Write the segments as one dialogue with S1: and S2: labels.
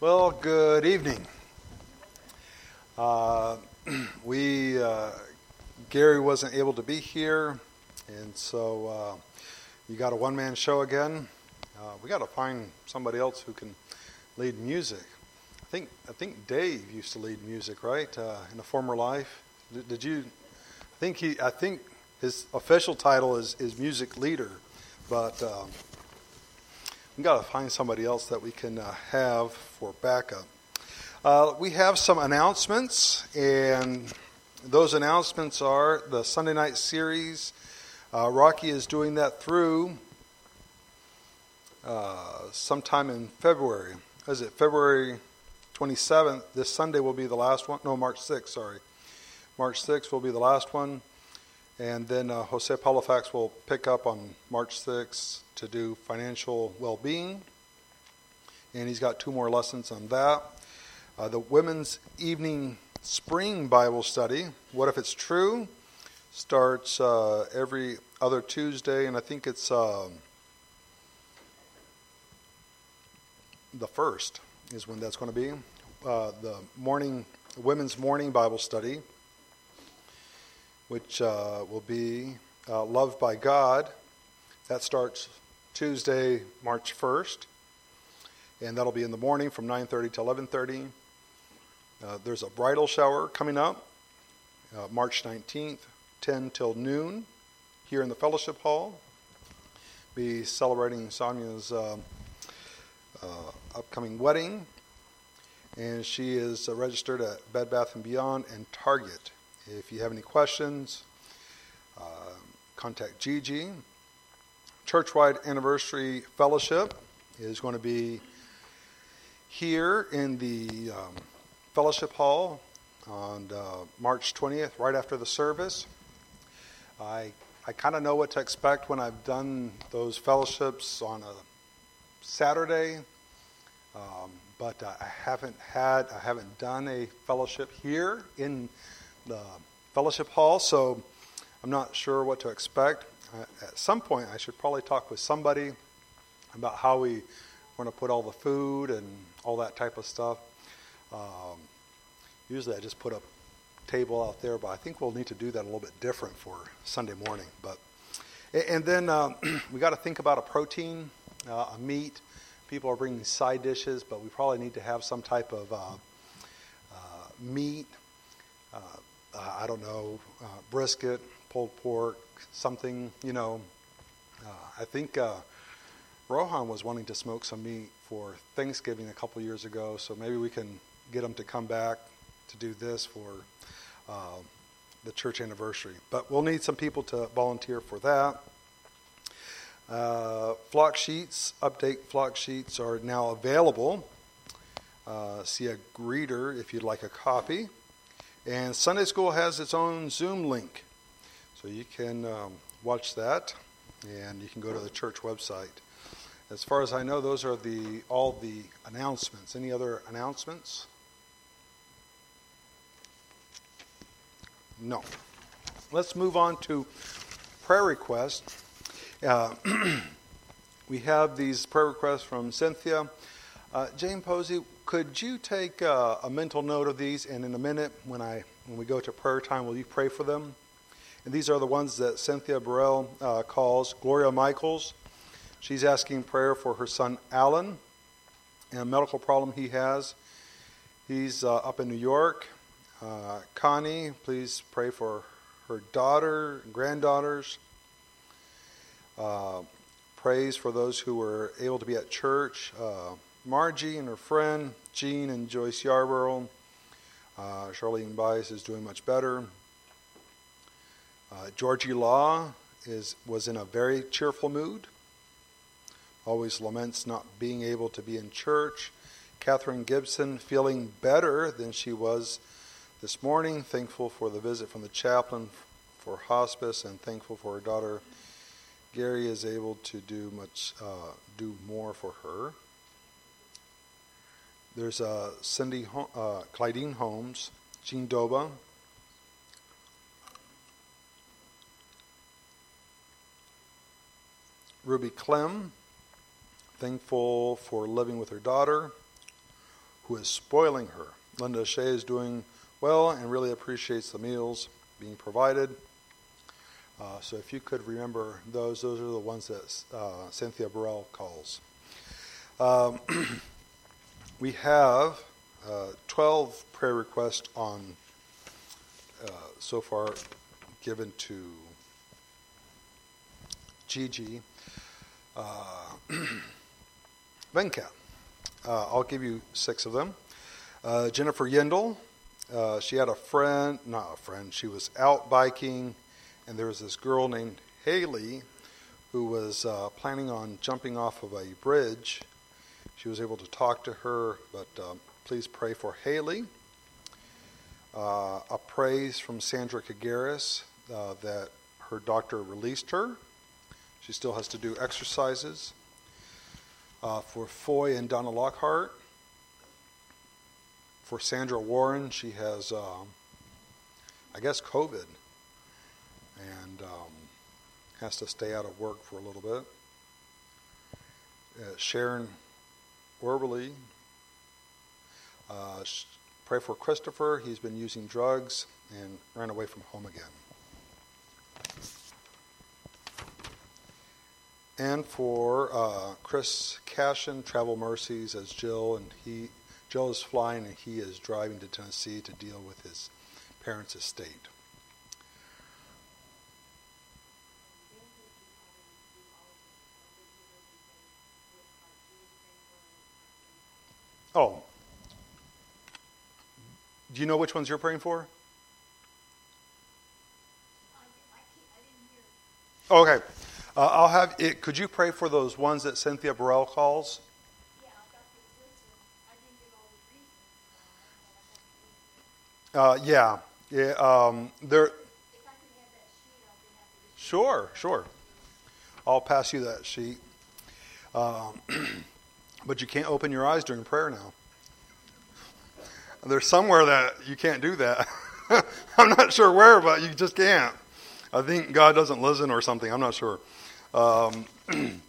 S1: Well, good evening. Uh, we uh, Gary wasn't able to be here, and so uh, you got a one-man show again. Uh, we got to find somebody else who can lead music. I think I think Dave used to lead music, right, uh, in a former life. Did, did, you? I think he. I think his official title is is music leader, but. Um, we got to find somebody else that we can uh, have for backup. Uh, we have some announcements, and those announcements are the Sunday night series. Uh, Rocky is doing that through uh, sometime in February. Is it February 27th? This Sunday will be the last one. No, March 6th, sorry. March 6th will be the last one. And then uh, Jose Palafax will pick up on March 6th to do financial well being. And he's got two more lessons on that. Uh, the Women's Evening Spring Bible Study, What If It's True, starts uh, every other Tuesday, and I think it's uh, the first is when that's going to be. Uh, the morning, Women's Morning Bible Study which uh, will be uh, Loved by God. That starts Tuesday, March 1st, and that'll be in the morning from 9:30 to 11:30. Uh, there's a bridal shower coming up, uh, March 19th, 10 till noon, here in the fellowship hall. Be celebrating Sonia's uh, uh, upcoming wedding, and she is registered at Bed Bath and Beyond and Target. If you have any questions, uh, contact Gigi. Churchwide Anniversary Fellowship is going to be here in the um, Fellowship Hall on uh, March 20th, right after the service. I, I kind of know what to expect when I've done those fellowships on a Saturday, um, but I haven't had, I haven't done a fellowship here in the fellowship hall, so I'm not sure what to expect. At some point, I should probably talk with somebody about how we want to put all the food and all that type of stuff. Um, usually, I just put a table out there, but I think we'll need to do that a little bit different for Sunday morning. But and then um, we got to think about a protein, uh, a meat. People are bringing side dishes, but we probably need to have some type of uh, uh, meat. Uh, uh, I don't know, brisket, pulled pork, something, you know. Uh, I think uh, Rohan was wanting to smoke some meat for Thanksgiving a couple years ago, so maybe we can get him to come back to do this for uh, the church anniversary. But we'll need some people to volunteer for that. Uh, flock sheets, update flock sheets are now available. Uh, see a greeter if you'd like a copy. And Sunday School has its own Zoom link. So you can um, watch that and you can go to the church website. As far as I know, those are the all the announcements. Any other announcements? No. Let's move on to prayer requests. Uh, we have these prayer requests from Cynthia. Uh, Jane Posey, could you take uh, a mental note of these, and in a minute, when I when we go to prayer time, will you pray for them? And these are the ones that Cynthia Burrell uh, calls Gloria Michaels. She's asking prayer for her son Alan and a medical problem he has. He's uh, up in New York. Uh, Connie, please pray for her daughter and granddaughters. Uh, praise for those who were able to be at church. Uh, Margie and her friend, Jean and Joyce Yarborough. Uh, Charlene Bias is doing much better. Uh, Georgie Law is, was in a very cheerful mood, always laments not being able to be in church. Catherine Gibson feeling better than she was this morning, thankful for the visit from the chaplain for hospice, and thankful for her daughter. Gary is able to do much, uh, do more for her. There's uh, Cindy uh, Clydine Holmes, Jean Doba, Ruby Clem, thankful for living with her daughter. who is spoiling her. Linda Shea is doing well and really appreciates the meals being provided. Uh, so if you could remember those, those are the ones that uh, Cynthia Burrell calls. Um, we have uh, 12 prayer requests on uh, so far given to Gigi. Uh, Venkat. Uh, I'll give you six of them. Uh, Jennifer Yendel. Uh, she had a friend, not a friend, she was out biking, and there was this girl named Haley who was uh, planning on jumping off of a bridge. She was able to talk to her, but um, please pray for Haley. Uh, a praise from Sandra Kagaris uh, that her doctor released her. She still has to do exercises. Uh, for Foy and Donna Lockhart. For Sandra Warren, she has, um, I guess, COVID and um, has to stay out of work for a little bit. Uh, Sharon Werberly, uh, pray for Christopher. He's been using drugs and ran away from home again. And for uh, Chris Cashin, Travel Mercies, as Jill and he, Jill is flying and he is driving to Tennessee to deal with his parents' estate. Oh, do you know which ones you're praying for? Okay. Uh, I'll have it. Could you pray for those ones that Cynthia Burrell calls? Uh, yeah, yeah. Um, there. Sure, sure. I'll pass you that sheet. Um, but you can't open your eyes during prayer now. There's somewhere that you can't do that. I'm not sure where, but you just can't. I think God doesn't listen or something. I'm not sure. Um,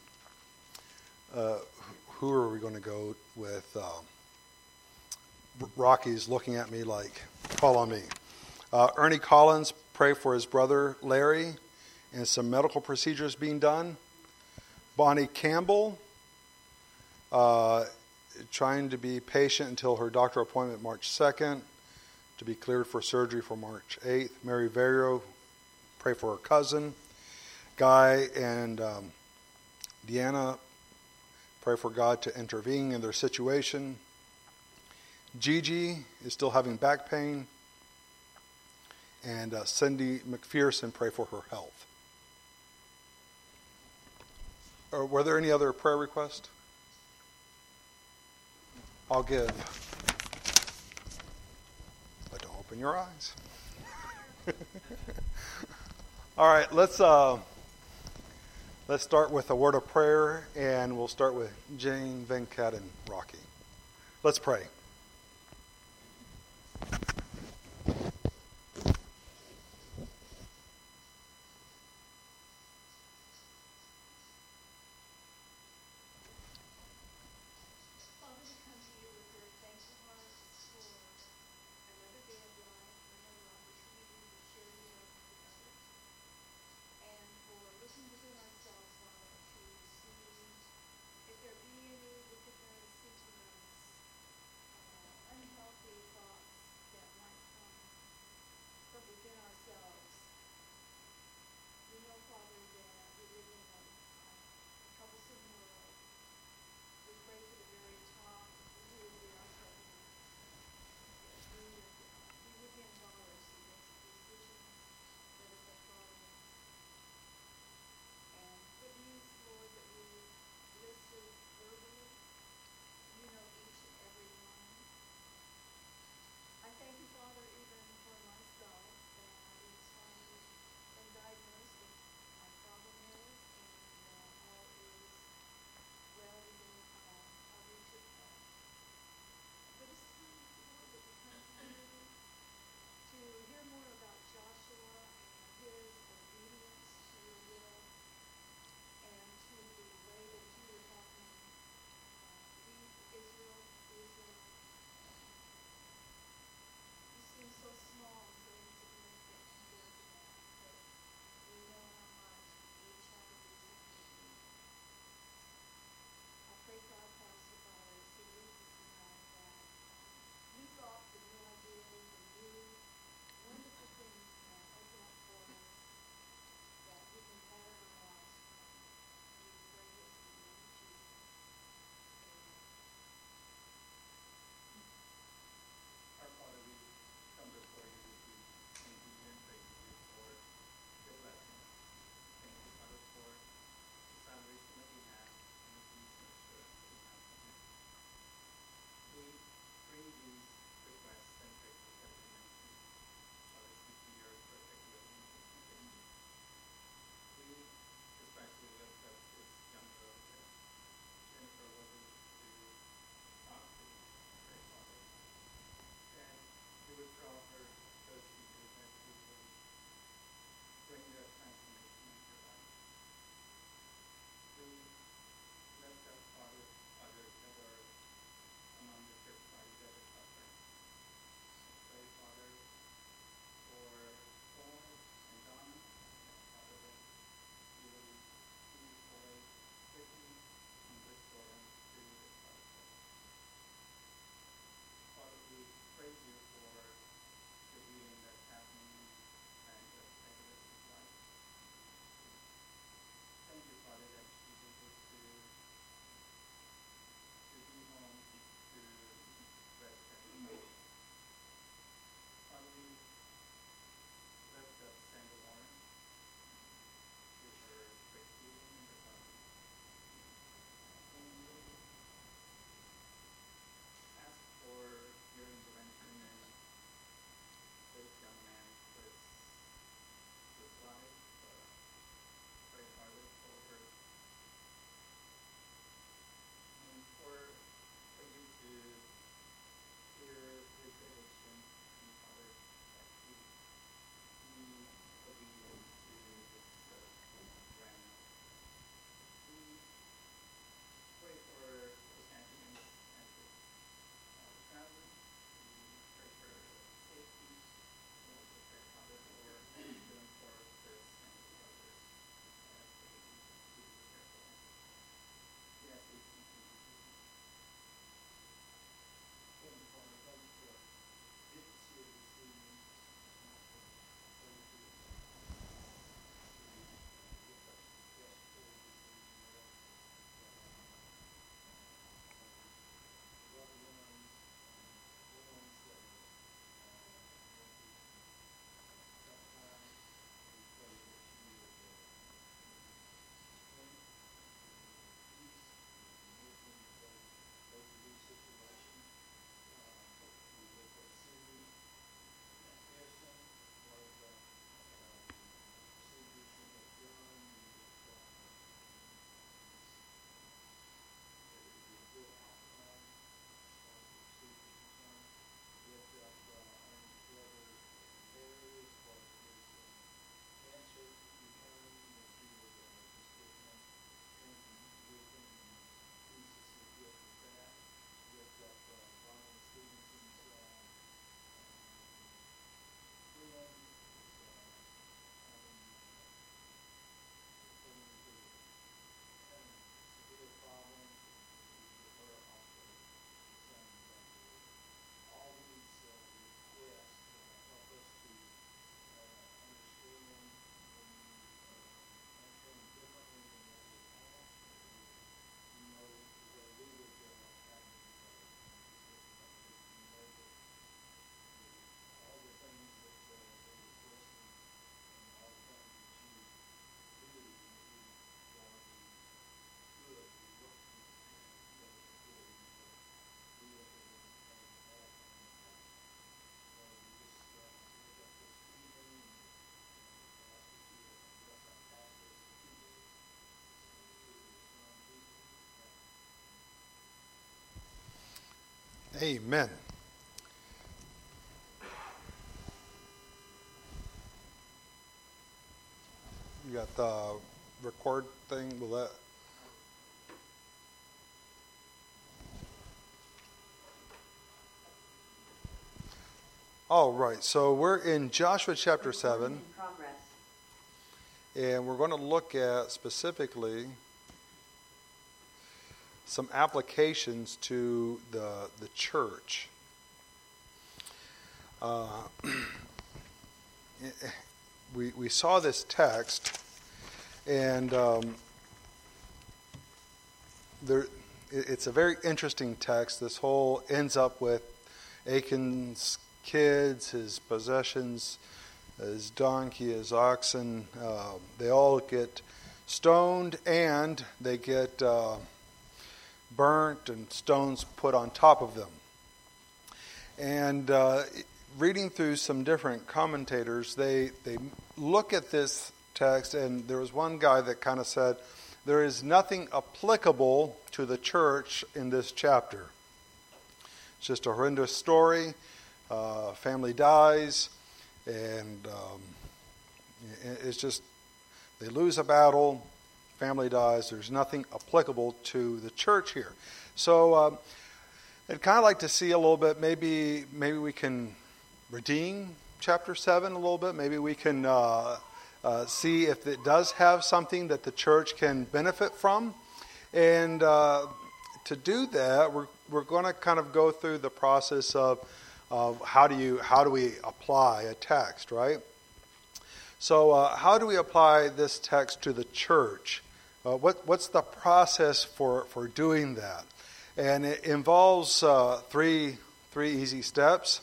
S1: uh, who are we going to go with? Um, Rocky's looking at me like, call on me. Uh, Ernie Collins, pray for his brother Larry and some medical procedures being done. Bonnie Campbell, uh, trying to be patient until her doctor appointment March 2nd, to be cleared for surgery for March 8th. Mary Verio, pray for her cousin. Guy and um, Deanna pray for God to intervene in their situation. Gigi is still having back pain. And uh, Cindy McPherson, pray for her health. Or uh, were there any other prayer requests? I'll give. But don't open your eyes. All right, let's. Uh, Let's start with a word of prayer, and we'll start with Jane, Venkat, and Rocky. Let's pray. Amen. You got the record thing? Will that? All right, so we're in Joshua chapter 7. And we're going to look at specifically some applications to the, the church. Uh, we, we saw this text, and um, there, it's a very interesting text. This whole ends up with Achan's kids, his possessions, his donkey, his oxen. Uh, they all get stoned and they get. Uh, burnt and stones put on top of them. And uh, reading through some different commentators, they, they look at this text, and there was one guy that kind of said, There is nothing applicable to the church in this chapter. It's just a horrendous story. Uh, family dies, and um, it's just they lose a battle, family dies, there's nothing applicable to the church here. So um, I'd kind of like to see a little bit, maybe, maybe we can redeem chapter 7 a little bit. Maybe we can uh, uh, see if it does have something that the church can benefit from. And uh, to do that, we're, we're going to kind of go through the process of, of how, do you, how do we apply a text, right? So, uh, how do we apply this text to the church? Uh, what, what's the process for, for doing that? And it involves uh, three, three easy steps.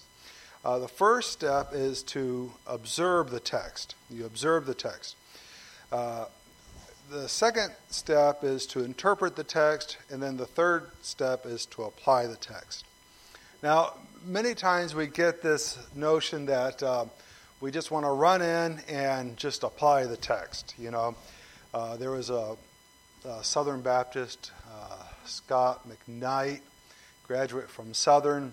S1: Uh, the first step is to observe the text. You observe the text. Uh, the second step is to interpret the text, and then the third step is to apply the text. Now, many times we get this notion that uh, we just want to run in and just apply the text. You know, uh, there was a uh, Southern Baptist, uh, Scot McKnight, graduate from Southern.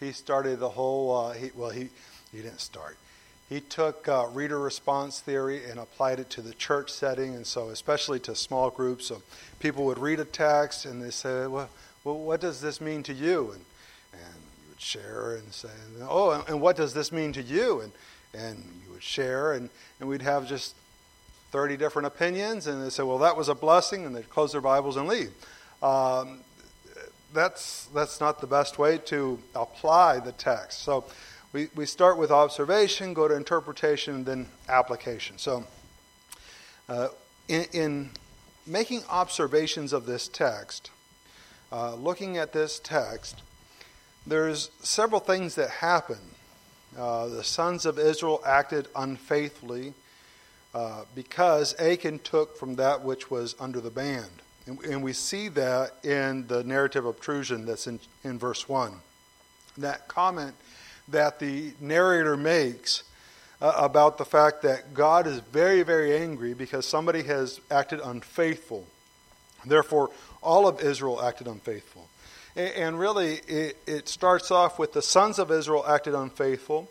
S1: He started the whole, uh, he, well, he, he didn't start. He took uh, reader response theory and applied it to the church setting, and so especially to small groups. So people would read a text and they say, well, well what does this mean to you? And, and you would share and say, oh, and what does this mean to you? And, and you would share, and, and we'd have just 30 different opinions, and they say, well, that was a blessing, and they'd close their Bibles and leave. Um, that's, that's not the best way to apply the text. So we, we start with observation, go to interpretation, and then application. So uh, in, in, making observations of this text, uh, looking at this text, there's several things that happen. Uh, the sons of Israel acted unfaithfully uh, because Achan took from that which was under the ban. And, and, we see that in the narrative obtrusion that's in, in verse 1. That comment that the narrator makes uh, about the fact that God is very, very angry because somebody has acted unfaithful. Therefore, all of Israel acted unfaithful. And, really, it starts off with the sons of Israel acted unfaithful.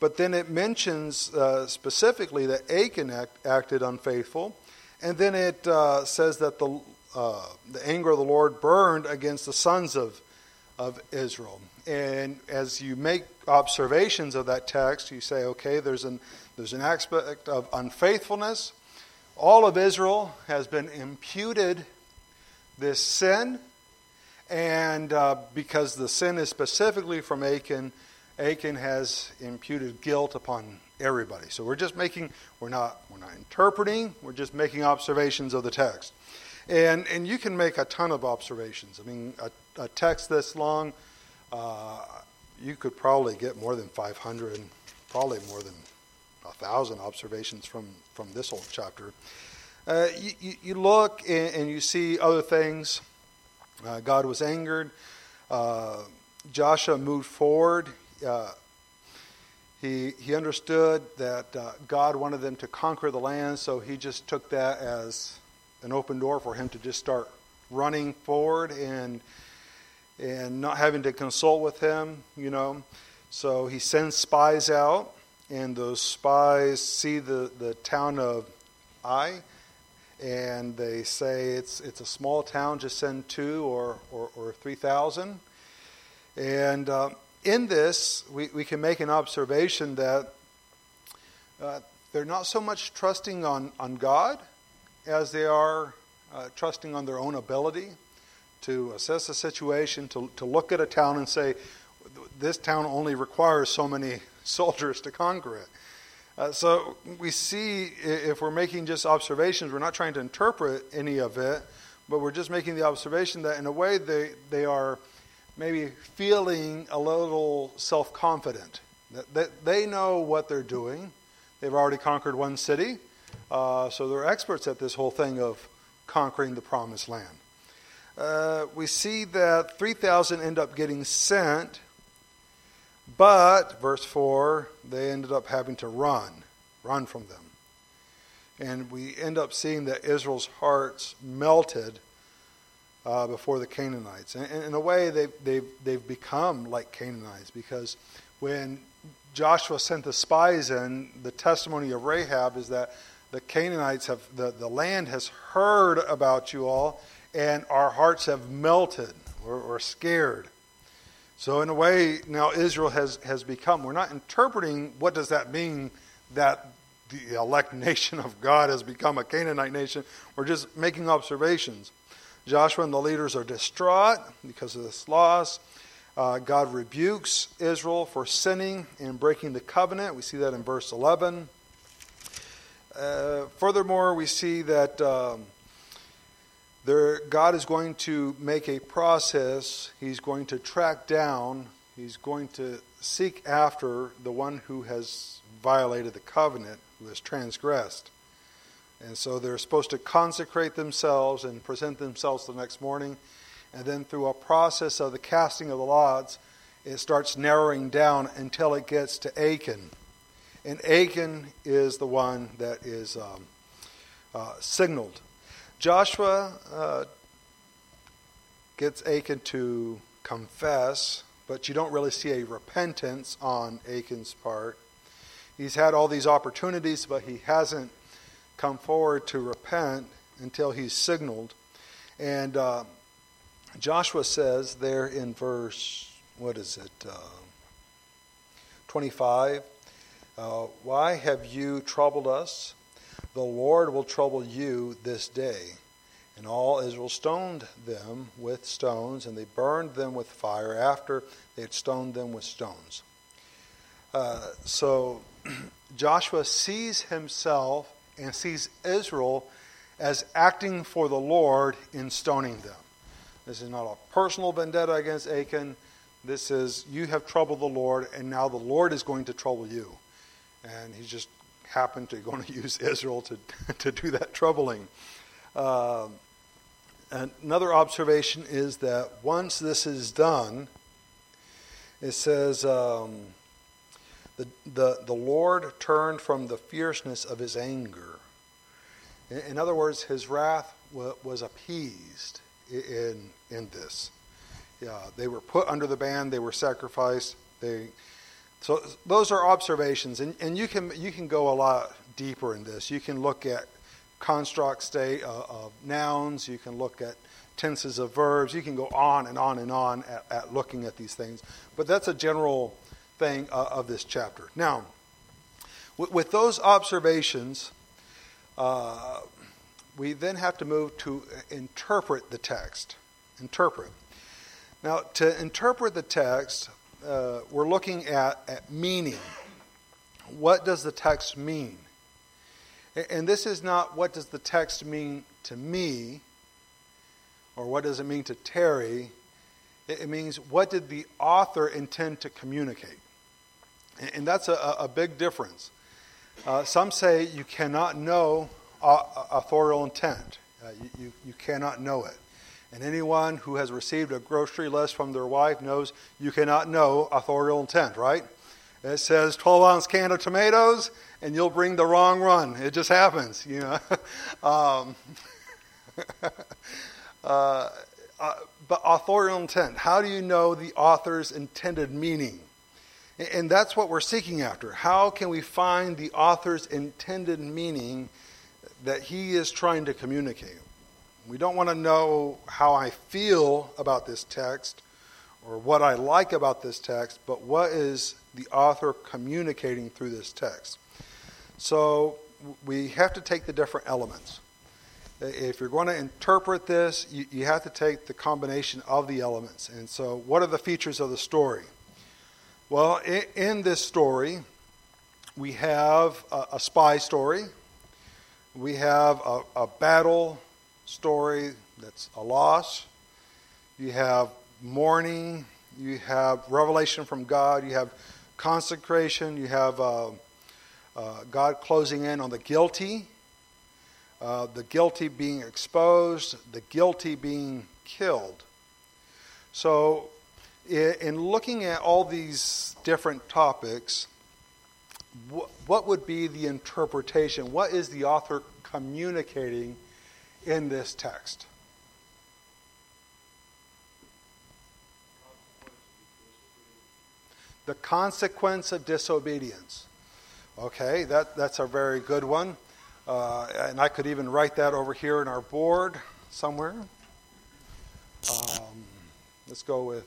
S1: But then it mentions uh, specifically that Achan act, acted unfaithful. And then it uh, says that the, uh, the anger of the Lord burned against the sons of, of Israel. And as you make observations of that text, you say, okay, there's an, there's an aspect of unfaithfulness. All of Israel has been imputed this sin. And uh, because the sin is specifically from Achan, Achan has imputed guilt upon everybody. So we're just making, we're not, we're not interpreting, we're just making observations of the text. And, and you can make a ton of observations. I mean, a, a text this long, uh, you could probably get more than 500, probably more than a thousand observations from, from this whole chapter. Uh, you, you, look and, and, you see other things. Uh, God was angered. Uh, Joshua moved forward uh, he, he understood that uh, God wanted them to conquer the land, so he just took that as an open door for him to just start running forward. And, and not having to consult with him, you know. So he sends spies out, and those spies see the, the town of Ai, and they say it's, it's a small town, just send two or, or, or 3,000. And uh, in this, we, we can make an observation that uh, they're not so much trusting on, on God as they are uh, trusting on their own ability to assess a situation, to, to look at a town and say, this town only requires so many soldiers to conquer it. Uh, so we see if we're making just observations, we're not trying to interpret any of it, but we're just making the observation that in a way they, they are maybe feeling a little self confident. That, they know what they're doing. They've already conquered one city, uh, so they're experts at this whole thing of conquering the promised land. Uh, we see that 3,000 end up getting sent, but, verse 4, they ended up having to run, run from them. And we end up seeing that Israel's hearts melted uh, before the Canaanites. And, and in a way, they've, they've, they've become like Canaanites because when Joshua sent the spies in, the testimony of Rahab is that the Canaanites have, the, the land has heard about you all, and our hearts have melted. We're scared. So, in a way, now Israel has, has become, we're not interpreting what does that mean that the elect nation of God has become a Canaanite nation. We're just making observations. Joshua and the leaders are distraught because of this loss. Uh, God rebukes Israel for sinning and breaking the covenant. We see that in verse 11. Uh, furthermore, we see that um, there, God is going to make a process. He's going to track down, he's going to seek after the one who has violated the covenant, who has transgressed. And so they're supposed to consecrate themselves and present themselves the next morning. And then through a process of the casting of the lots, it starts narrowing down until it gets to Achan. And Achan is the one that is um, uh, signaled. Joshua uh, gets Achan to confess, but you don't really see a repentance on Achan's part. He's had all these opportunities, but he hasn't come forward to repent until he's signaled. And uh, Joshua says there in verse, what is it, uh, 25, uh, Why have you troubled us? The Lord will trouble you this day. And all Israel stoned them with stones, and they burned them with fire after they had stoned them with stones. Uh, so Joshua sees himself and sees Israel as acting for the Lord in stoning them. This is not a personal vendetta against Achan. This is, you have troubled the Lord, and now the Lord is going to trouble you. And he just happened to going to use Israel to, to do that troubling. Uh, another observation is that once this is done, it says, um, the, the, the Lord turned from the fierceness of his anger. In, in other words, his wrath w- was appeased in, in this. Yeah, they were put under the ban, they were sacrificed. They, so those are observations, and, and you, can, you can go a lot deeper in this. You can look at construct state uh, of nouns, you can look at tenses of verbs, you can go on and on and on at, at looking at these things. But that's a general thing uh, of this chapter. Now, with, those observations, uh, we then have to move to interpret the text. Interpret. Now, to interpret the text, uh, we're looking at, at meaning. What does the text mean? And this is not what does the text mean to me, or what does it mean to Terry. It means what did the author intend to communicate? And that's a, a big difference. Uh, some say you cannot know uh, authorial intent, uh, you, you, you cannot know it. And anyone who has received a grocery list from their wife knows you cannot know authorial intent, right? It says 12 ounce can of tomatoes, and you'll bring the wrong one. It just happens, you know. um, uh, uh, but authorial intent. How do you know the author's intended meaning? And that's what we're seeking after. How can we find the author's intended meaning that he is trying to communicate? We don't want to know how I feel about this text or what I like about this text, but what is the author communicating through this text? So we have to take the different elements. If you're going to interpret this, you, you have to take the combination of the elements. And so, what are the features of the story? Well, in, this story, we have a, spy story, we have a, a battle story that's a loss, you have mourning, you have revelation from God, you have consecration, you have uh, uh, God closing in on the guilty, uh, the guilty being exposed, the guilty being killed. So, in looking at all these different topics, what would be the interpretation? What is the author communicating in this text? The consequence of disobedience. Okay, that, that's a very good one. Uh, and I could even write that over here in our board somewhere. Um, let's go with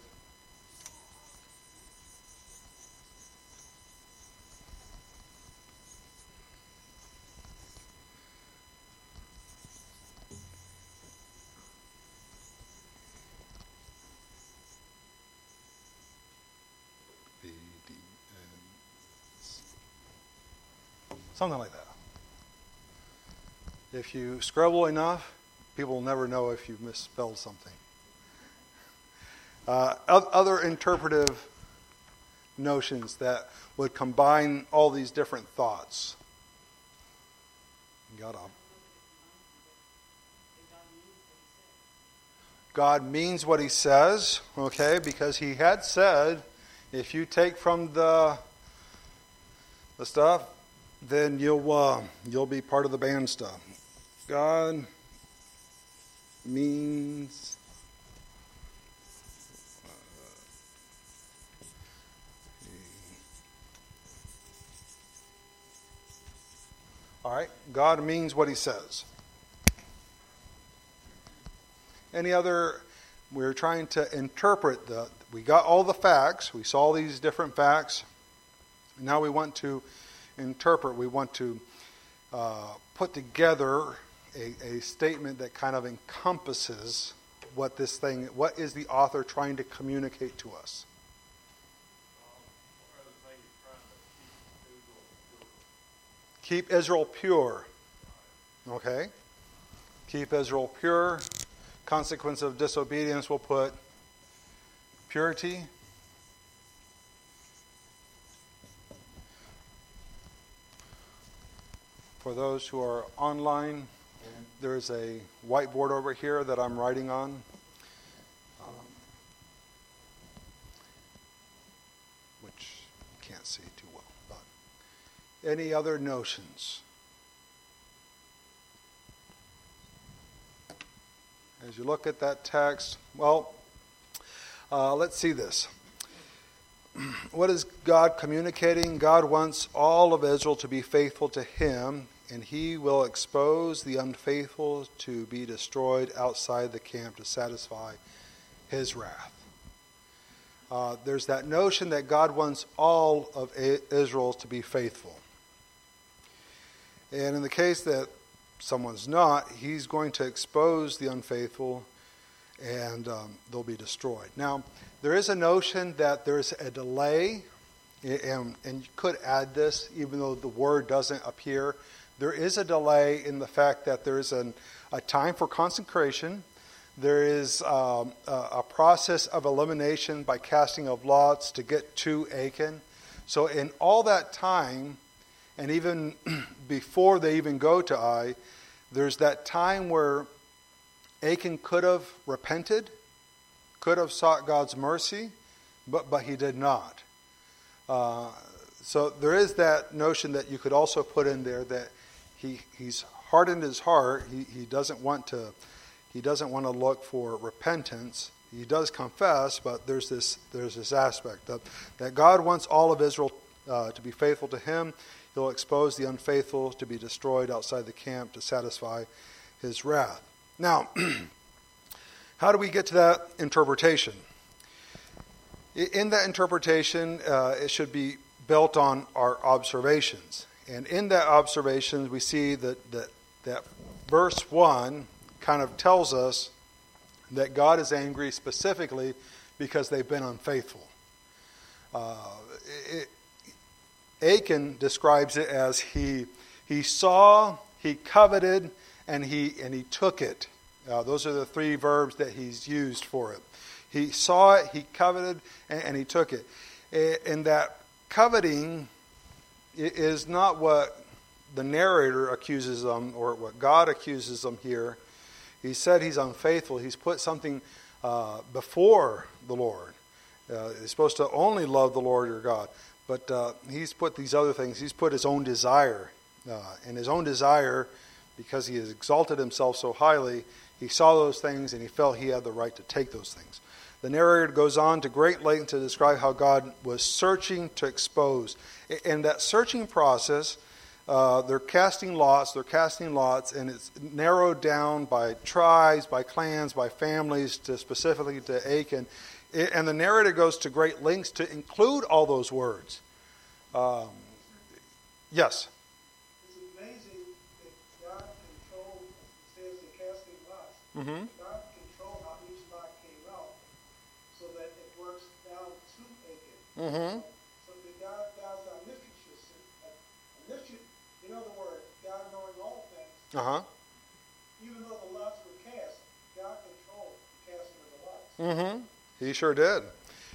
S1: Something like that. If you scribble enough, people will never know if you've misspelled something. Uh, other interpretive notions that would combine all these different thoughts. God, God means what he says, okay, because he had said, if you take from the, the stuff, then you'll uh, you'll be part of the band stuff. God means All right, God means what he says. Any other we're trying to interpret the we got all the facts, we saw these different facts. Now we want to interpret, we want to uh, put together a, a statement that kind of encompasses what this thing, what is the author trying to communicate to us. Keep Israel pure. Okay? Keep Israel pure. Consequence of disobedience will put purity. For those who are online, there's a whiteboard over here that I'm writing on. Um, which can't see too well. But any other notions? As you look at that text, well, uh, let's see this. What is God communicating? God wants all of Israel to be faithful to Him and he will expose the unfaithful to be destroyed outside the camp to satisfy his wrath. Uh, there's that notion that God wants all of Israel to be faithful. And in the case that someone's not, he's going to expose the unfaithful and um, they'll be destroyed. Now, there is a notion that there's a delay, and, and you could add this even though the word doesn't appear there is a delay in the fact that there is an, a time for consecration. There is um, a, a, process of elimination by casting of lots to get to Achan. So, in all that time, and even before they even go to Ai, there's that time where Achan could have repented, could have sought God's mercy, but, but he did not. Uh, so there is that notion that you could also put in there that he, he's hardened his heart. He, he doesn't want to, he doesn't want to look for repentance. He does confess, but there's this, there's this aspect of, that God wants all of Israel uh, to be faithful to him. He'll expose the unfaithful to be destroyed outside the camp to satisfy his wrath. Now, how do we get to that interpretation? In that interpretation, uh, it should be built on our observations. And in that observation, we see that, that, that verse 1 kind of tells us that God is angry specifically because they've been unfaithful. Uh, it, Achan describes it as he, he saw, he coveted, and he, and he took it. Uh, those are the three verbs that he's used for it. He saw it, he coveted, and, and he took it. And that coveting is not what the narrator accuses them or what God accuses them here. He said he's unfaithful. He's put something uh, before the Lord. Uh, he's supposed to only love the Lord your God. But uh, he's put these other things. He's put his own desire. Uh, and his own desire, because he has exalted himself so highly, he saw those things and he felt he had the right to take those things. The narrator goes on to great length to describe how God was searching to expose. In that searching process, uh, they're casting lots, they're casting lots, and it's narrowed down by tribes, by clans, by families, to specifically to Achan. And the narrator goes to great lengths to include all those words. Um, yes.
S2: It's amazing that God controlled, says, the casting lots.
S1: Mm-hmm.
S2: Mm-hmm. So the God, God's omniscience, omniscient, in other words, God knowing all things.
S1: Uh huh.
S2: Even though the lots were cast, God controlled the casting of the
S1: lots. Mm-hmm. He sure did.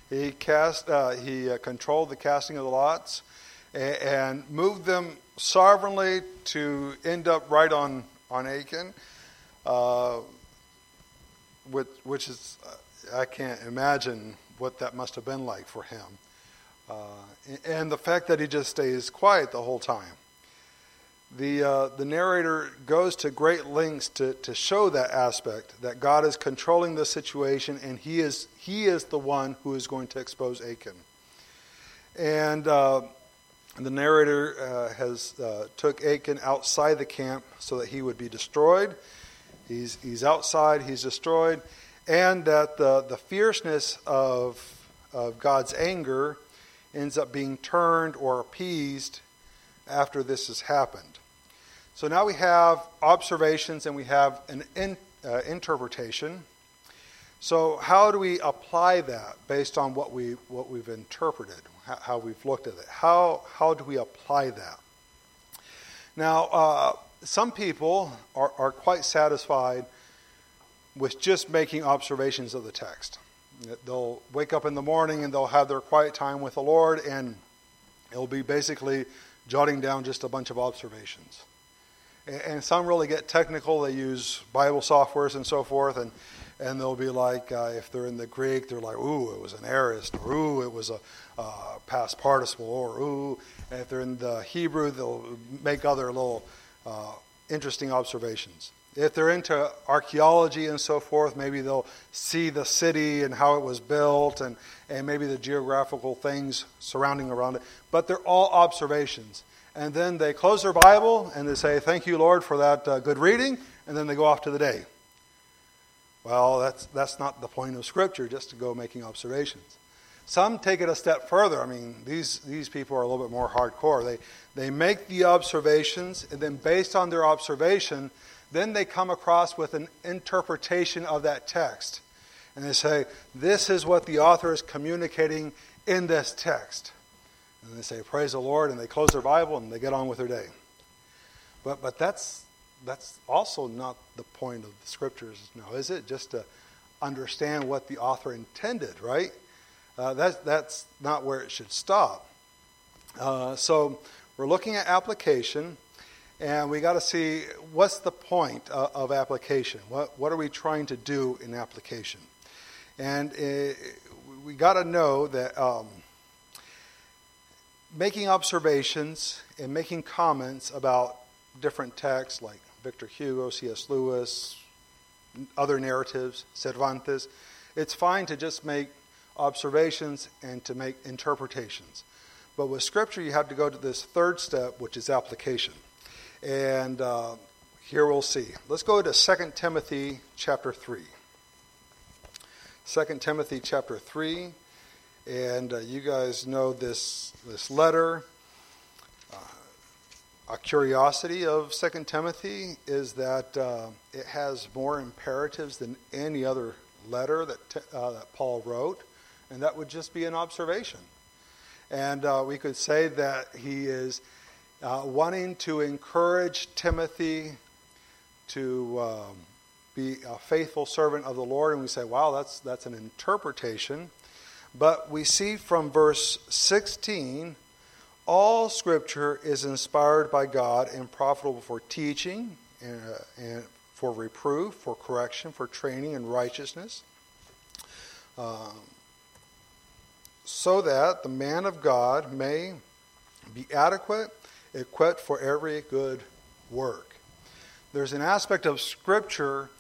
S1: He cast. Uh, he uh, controlled the casting of the lots, and, and moved them sovereignly to end up right on on Achan, uh, which, which is uh, I can't imagine what that must have been like for him. Uh, and the fact that he just stays quiet the whole time. The, uh, the narrator goes to great lengths to, to show that aspect that God is controlling the situation and he is, he is the one who is going to expose Achan. And uh, the narrator uh, has uh, took Achan outside the camp so that he would be destroyed. He's, he's outside, he's destroyed, and that the, the fierceness of, of God's anger ends up being turned or appeased after this has happened. So now we have observations and we have an in, uh, interpretation. So how do we apply that based on what we what we've interpreted, how, we've looked at it? How how do we apply that? Now, uh, some people are, are quite satisfied with just making observations of the text. They'll wake up in the morning and they'll have their quiet time with the Lord, and it'll be basically jotting down just a bunch of observations. And some really get technical. They use Bible softwares and so forth, and and they'll be like, uh, if they're in the Greek, they're like, ooh, it was an aorist, or ooh, it was a uh, past participle, or ooh. And if they're in the Hebrew, they'll make other little uh, interesting observations. If they're into archaeology and so forth, maybe they'll see the city and how it was built and, and maybe the geographical things surrounding around it. But they're all observations. And then they close their Bible and they say, Thank you, Lord, for that uh, good reading. And then they go off to the day. Well, that's, that's not the point of Scripture, just to go making observations. Some take it a step further. I mean, these, these people are a little bit more hardcore. They, they make the observations, and then based on their observation, then they come across with an interpretation of that text. And they say, This is what the author is communicating in this text. And they say, Praise the Lord, and they close their Bible and they get on with their day. But, but that's, that's also not the point of the scriptures now, is it? Just to understand what the author intended, right? Uh, that's, that's not where it should stop. Uh, so we're looking at application. And we got to see what's the point of, of application? What, what are we trying to do in application? And it, uh, we got to know that um, making observations and making comments about different texts like Victor Hugo, C.S. Lewis, other narratives, Cervantes. It's fine to just make observations and to make interpretations. But with Scripture, you have to go to this third step, which is application. And uh, here we'll see. Let's go to 2 Timothy chapter 3. 2 Timothy chapter 3. And uh, you guys know this, this letter. Uh, a curiosity of 2 Timothy is that uh, it has more imperatives than any other letter that, uh, that Paul wrote, and that would just be an observation. And uh, we could say that he is uh, wanting to encourage Timothy to um, be a faithful servant of the Lord, and we say, wow, that's, that's an interpretation. But we see from verse 16 all scripture is inspired by God and profitable for teaching and, uh, and for reproof, for correction, for training in righteousness, uh, so that the man of God may be adequate, equipped for every good work. There's an aspect of Scripture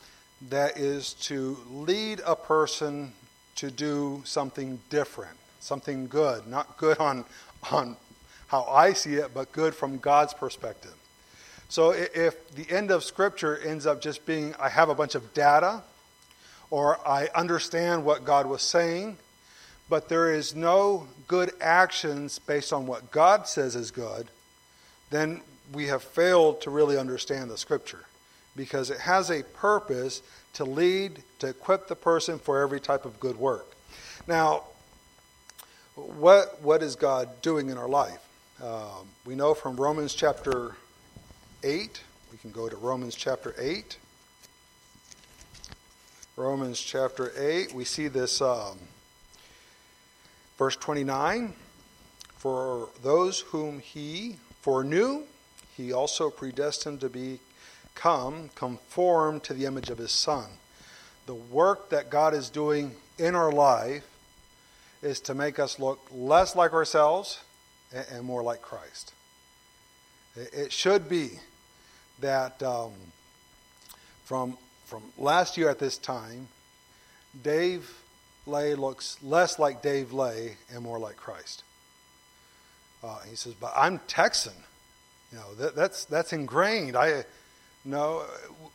S1: that is to lead a person to do something different, something good, not good on, on how I see it, but good from God's perspective. So if the end of Scripture ends up just being, I have a bunch of data, or I understand what God was saying, but there is no good actions based on what God says is good, then we have failed to really understand the Scripture because it has a purpose to lead, to equip the person for every type of good work. Now, what, what is God doing in our life? Um, we know from Romans chapter 8, we can go to Romans chapter 8. Romans chapter 8, we see this um, verse 29 For those whom he foreknew, he also predestined to become conformed to the image of his Son. The work that God is doing in our life is to make us look less like ourselves and more like Christ. It should be that um, from, from last year at this time, Dave Lay looks less like Dave Lay and more like Christ. Uh, he says, "But I'm Texan. You know that, that's that's ingrained. I no,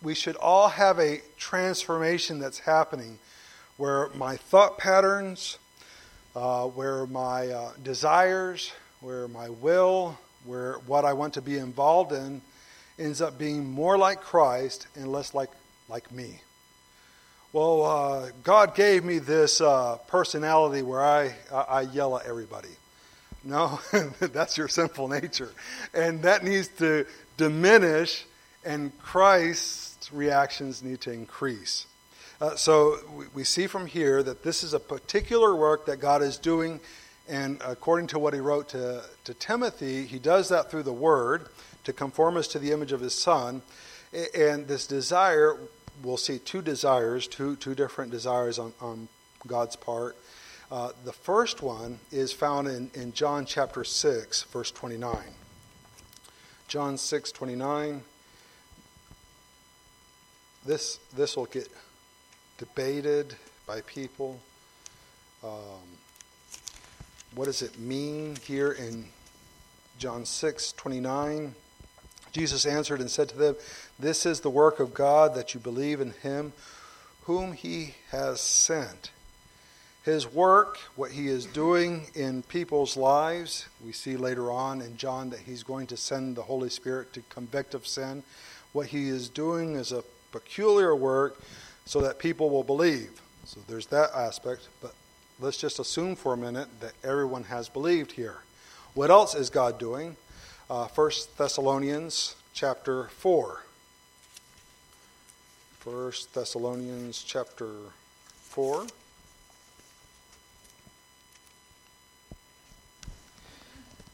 S1: we should all have a transformation that's happening where my thought patterns, uh, where my uh, desires, where my will, where what I want to be involved in ends up being more like Christ and less like, like me. Well, uh, God gave me this uh, personality where I, I yell at everybody. No, that's your sinful nature. And that needs to diminish and Christ's reactions need to increase. Uh, so we, we see from here that this is a particular work that God is doing, and according to what he wrote to, to Timothy, he does that through the Word to conform us to the image of his Son. And this desire, we'll see two desires, two, two different desires on, on God's part. Uh, the first one is found in, in John chapter 6, verse 29. John 6, 29 this this will get debated by people. Um, what does it mean here in John 6 29? Jesus answered and said to them, This is the work of God that you believe in him whom he has sent. His work, what he is doing in people's lives, we see later on in John that he's going to send the Holy Spirit to convict of sin. What he is doing is a peculiar work so that people will believe. So there's that aspect, but let's just assume for a minute that everyone has believed here. What else is God doing? Uh, 1 Thessalonians chapter 4. 1 Thessalonians chapter 4.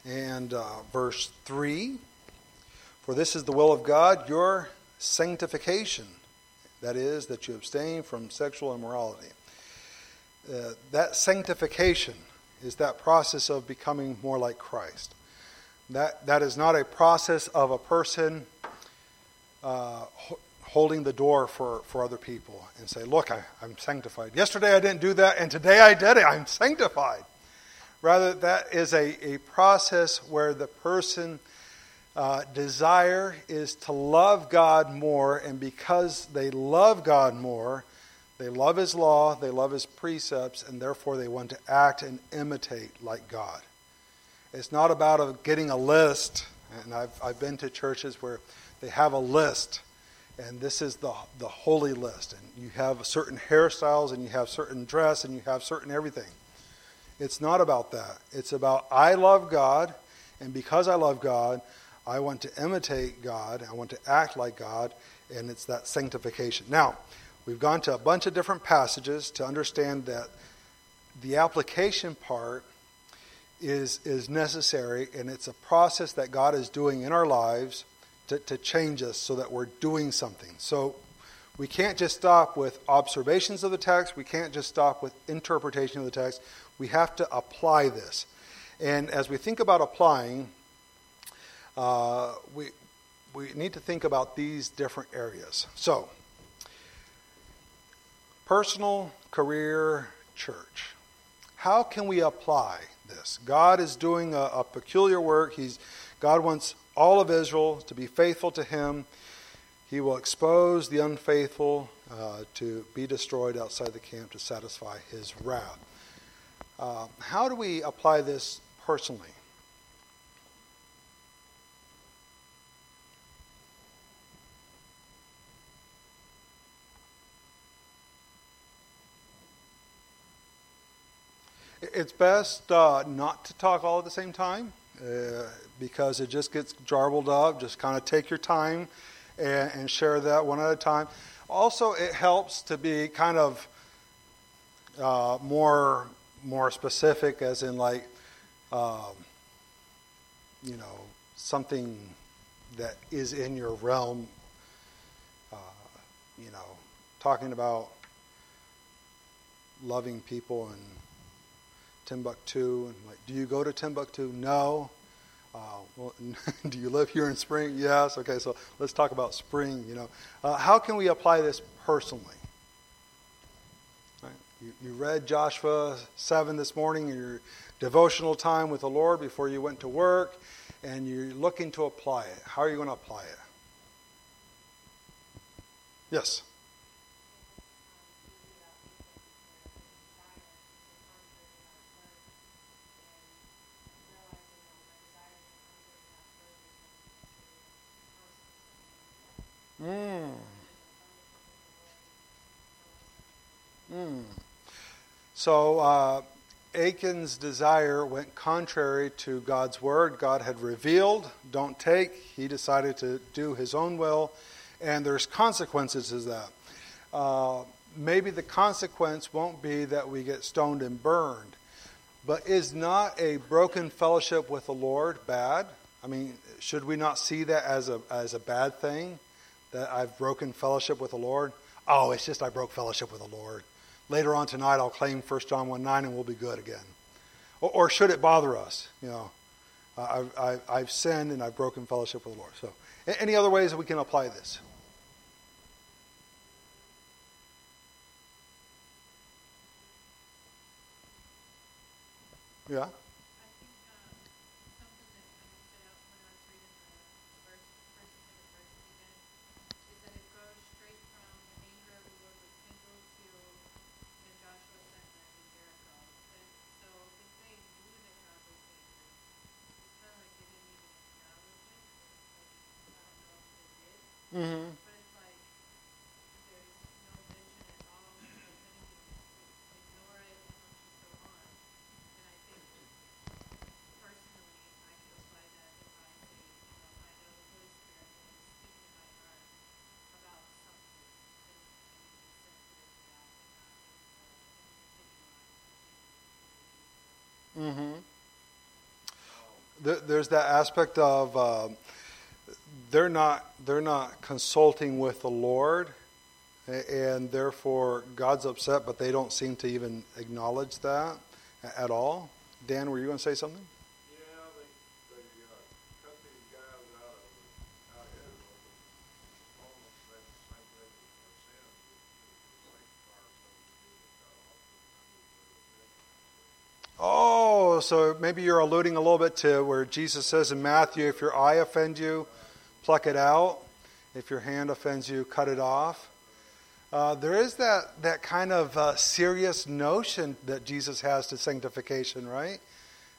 S1: And uh, verse 3 For this is the will of God, your sanctification. That is, that you abstain from sexual immorality. Uh, that sanctification is that process of becoming more like Christ. That, that is not a process of a person uh, holding the door for, for other people and say, Look, I, I'm sanctified. Yesterday I didn't do that, and today I did it. I'm sanctified. Rather, that is a, a process where the person uh, desire is to love God more, and because they love God more, they love His law, they love His precepts, and therefore they want to act and imitate like God. It's not about a, getting a list, and I've, I've been to churches where they have a list, and this is the, the holy list, and you have certain hairstyles, and you have certain dress, and you have certain everything. It's not about that. It's about I love God, and because I love God, I want to imitate God, I want to act like God, and it's that sanctification. Now, we've gone to a bunch of different passages to understand that the application part is, is necessary, and it's a process that God is doing in our lives to, to change us so that we're doing something. So we can't just stop with observations of the text, we can't just stop with interpretation of the text. We have to apply this. And as we think about applying, uh, we, we need to think about these different areas. So, personal, career, church. How can we apply this? God is doing a, a peculiar work. He's, God wants all of Israel to be faithful to Him. He will expose the unfaithful uh, to be destroyed outside the camp to satisfy His wrath. Uh, how do we apply this personally? It's best uh, not to talk all at the same time uh, because it just gets jarbled up. Just kind of take your time and, and share that one at a time. Also, it helps to be kind of uh, more more specific, as in like, um, you know, something that is in your realm. Uh, you know, talking about loving people and Timbuktu, and like, do you go to Timbuktu? No. Uh, well, do you live here in spring? Yes. Okay, so let's talk about spring. You know, uh, how can we apply this personally? You, you read Joshua 7 this morning in your devotional time with the Lord before you went to work, and you're looking to apply it. How are you going to apply it? Yes. So uh, Achan's desire went contrary to God's word. God had revealed, don't take. He decided to do his own will, and there's consequences to that. Uh, maybe the consequence won't be that we get stoned and burned, but is not a broken fellowship with the Lord bad? I mean, should we not see that as a, as a bad thing? That I've broken fellowship with the Lord? Oh, it's just I broke fellowship with the Lord. Later on tonight, I'll claim 1 John 1 9 and we'll be good again. Or, or should it bother us? You know, I've, I've, I've, sinned and I've broken fellowship with the Lord. So, any other ways that we can apply this? Yeah? Mm-hmm. There's that aspect of uh, they're not they're not consulting with the Lord, and therefore God's upset, but they don't seem to even acknowledge that at all. Dan, were you going to say something?
S3: Yeah, they, they uh, cut these guys out of, out of Israel, almost at the same
S1: so, maybe you're alluding a little bit to where Jesus says in Matthew, if your eye offends you, pluck it out. If your hand offends you, cut it off. Uh, there is that, that kind of uh, serious notion that Jesus has to sanctification, right?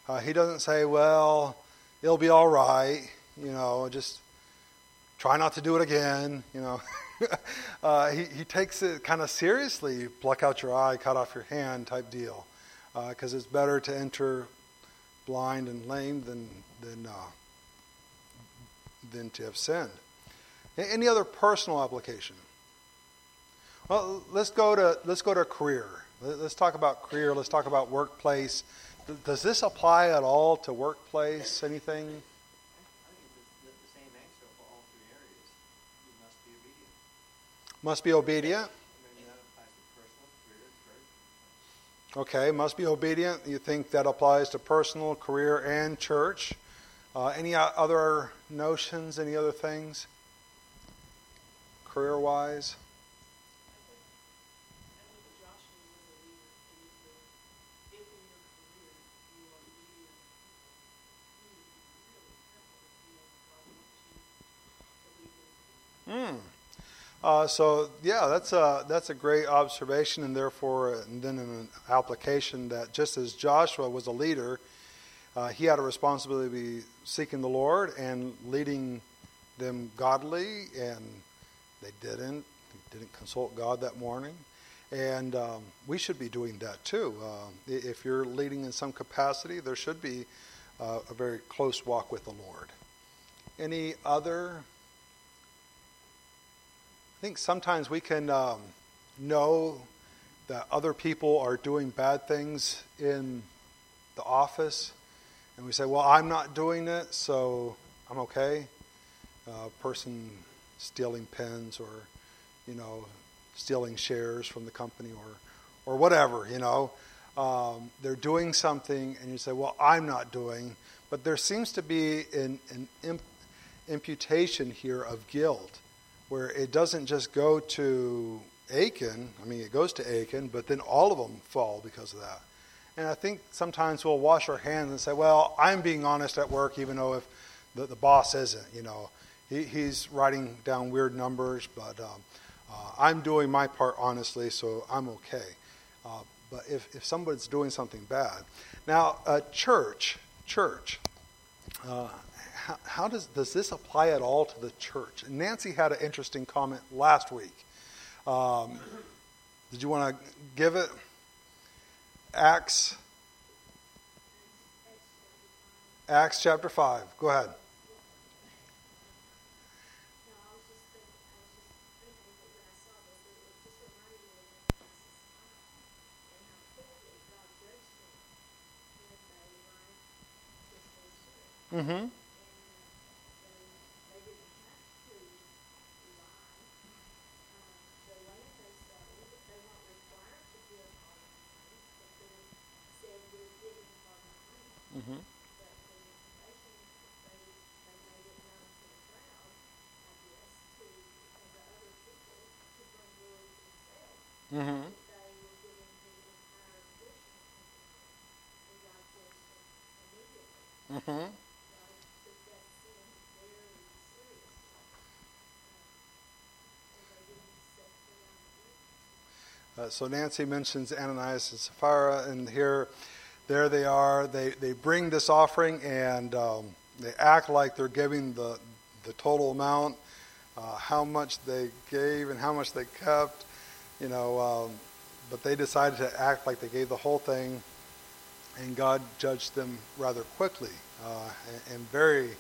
S1: Uh, he doesn't say, well, it'll be all right, you know, just try not to do it again, you know. Uh, he, he takes it kind of seriously, pluck out your eye, cut off your hand type deal because uh, it's better to enter blind and lame than than uh, than to have sinned. Any other personal application? Well, let's go to let's go to career. Let's talk about career. Let's talk about workplace. Does this apply at all to workplace? Anything? Must be obedient. Okay, must be obedient. You think that applies to personal, career, and church. Uh, any other notions, any other things? Career wise? Uh, so yeah, that's a that's a great observation, and therefore, and then an application that just as Joshua was a leader, uh, he had a responsibility to be seeking the Lord and leading them godly, and they didn't. They didn't consult God that morning, and um, we should be doing that too. Uh, if you're leading in some capacity, there should be uh, a very close walk with the Lord. Any other I think sometimes we can um, know that other people are doing bad things in the office, and we say, Well, I'm not doing it, so I'm okay. Uh, person stealing pens or, you know, stealing shares from the company or, or whatever, you know. Um, they're doing something, and you say, Well, I'm not doing. But there seems to be an, an imp- imputation here of guilt where it doesn't just go to Achan. I mean, it goes to Achan, but then all of them fall because of that. And I think sometimes we'll wash our hands and say, well, I'm being honest at work, even though if the, the boss isn't, you know. He, he's writing down weird numbers, but um, uh, I'm doing my part honestly, so I'm okay. Uh, but if, if somebody's doing something bad. Now, uh, church, church. How, how, does, does this apply at all to the church? And Nancy had an interesting comment last week. Um, did you want to give it? Acts. Acts chapter 5. Go ahead. Mm-hmm. Mm-hmm. Uh, so Nancy mentions Ananias and Sapphira, and here, there they are. They they bring this offering, and um, they act like they're giving the the total amount, uh, how much they gave and how much they kept you know, um, but they decided to act like they gave the whole thing, and God judged them rather quickly uh, and, and, very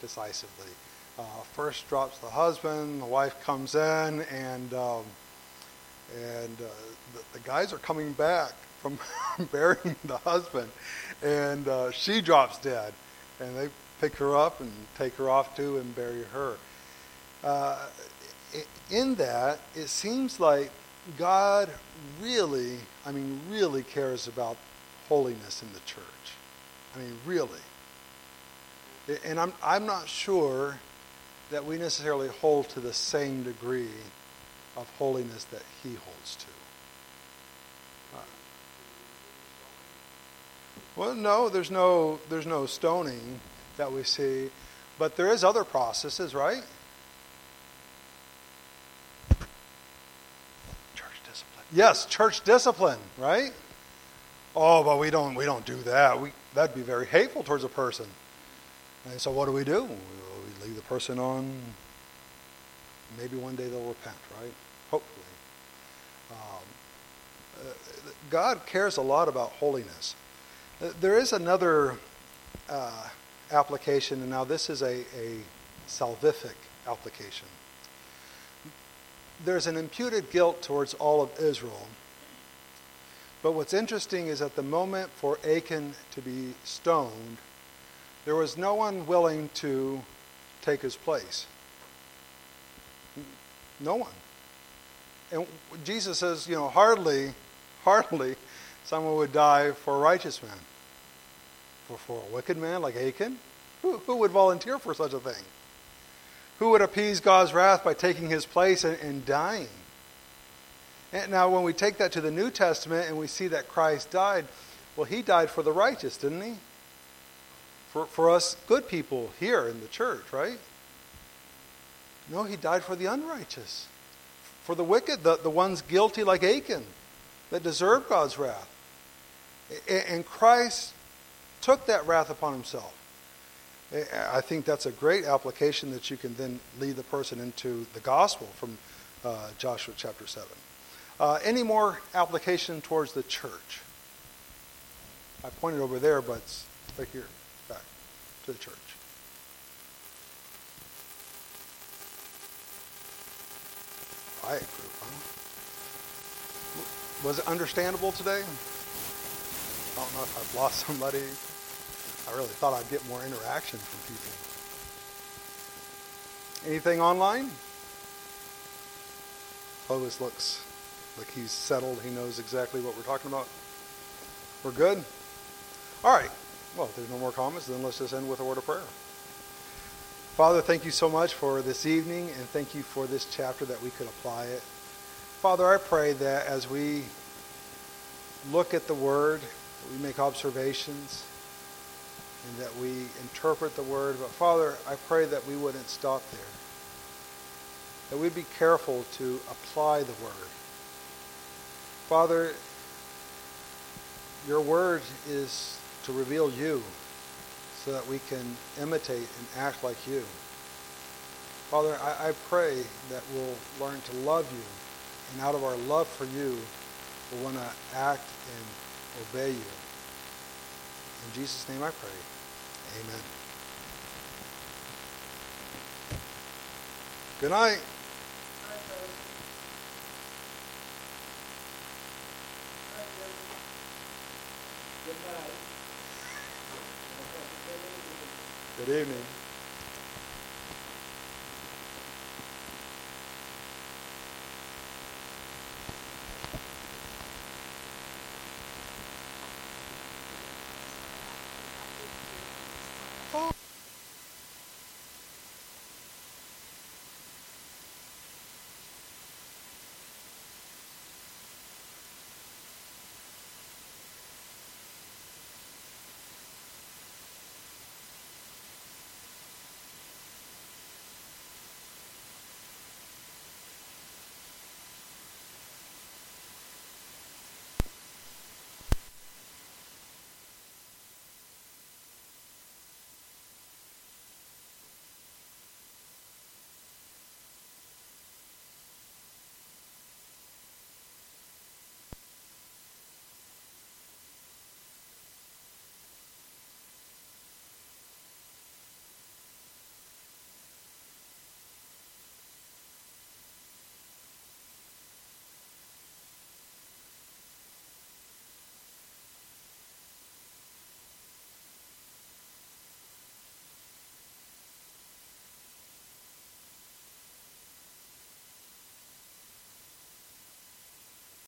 S1: decisively. Uh, first drops the husband, the wife comes in, and um, and uh, the, the, guys are coming back from burying the husband, and uh, she drops dead, and they pick her up and take her off too and bury her. Uh, in that, it seems like God really, I mean, really cares about holiness in the church. I mean, really. And I'm, I'm not sure that we necessarily hold to the same degree of holiness that he holds to. Uh, Well, no, there's no there's no stoning that we see, but there is other processes, right? Church discipline. Yes, church discipline, right? Oh, but we don't we don't do that. We that'd be very hateful towards a person. And so what do we do? We leave the person on. Maybe one day they'll repent, right? God cares a lot about holiness. There is another uh, application, and now this is a, a salvific application. There's an imputed guilt towards all of Israel. But what's interesting is at the moment for Achan to be stoned, there was no one willing to take his place. No one. And Jesus says, you know, hardly, hardly someone would die for a righteous man. For, for a wicked man like Achan? Who, who would volunteer for such a thing? Who would appease God's wrath by taking his place and, and dying? And now, when we take that to the New Testament and we see that Christ died, well, he died for the righteous, didn't he? For, for us good people here in the church, right? No, he died for the unrighteous, for the wicked, the, the ones guilty like Achan, that deserve God's wrath. And Christ took that wrath upon himself. I think that's a great application that you can then lead the person into the gospel from uh, Joshua chapter 7. Uh, any more application towards the church? I pointed over there, but it's right here, back to the church. Group, huh? Was it understandable today? I don't know if I've lost somebody. I really thought I'd get more interaction from people. Anything online? Clovis looks like he's settled. He knows exactly what we're talking about. We're good? All right. Well, if there's no more comments, then let's just end with a word of prayer. Father, thank you so much for this evening, and thank you for this chapter that we could apply it. Father, I pray that as we look at the Word, we make observations, and that we interpret the Word. But Father, I pray that we wouldn't stop there. That we'd be careful to apply the Word. Father, your Word is to reveal you so that we can imitate and act like you. Father, I, I, pray that we'll learn to love you, and out of our love for you, we'll want to act and obey you. In Jesus' name I pray. Amen. Good night. Good evening.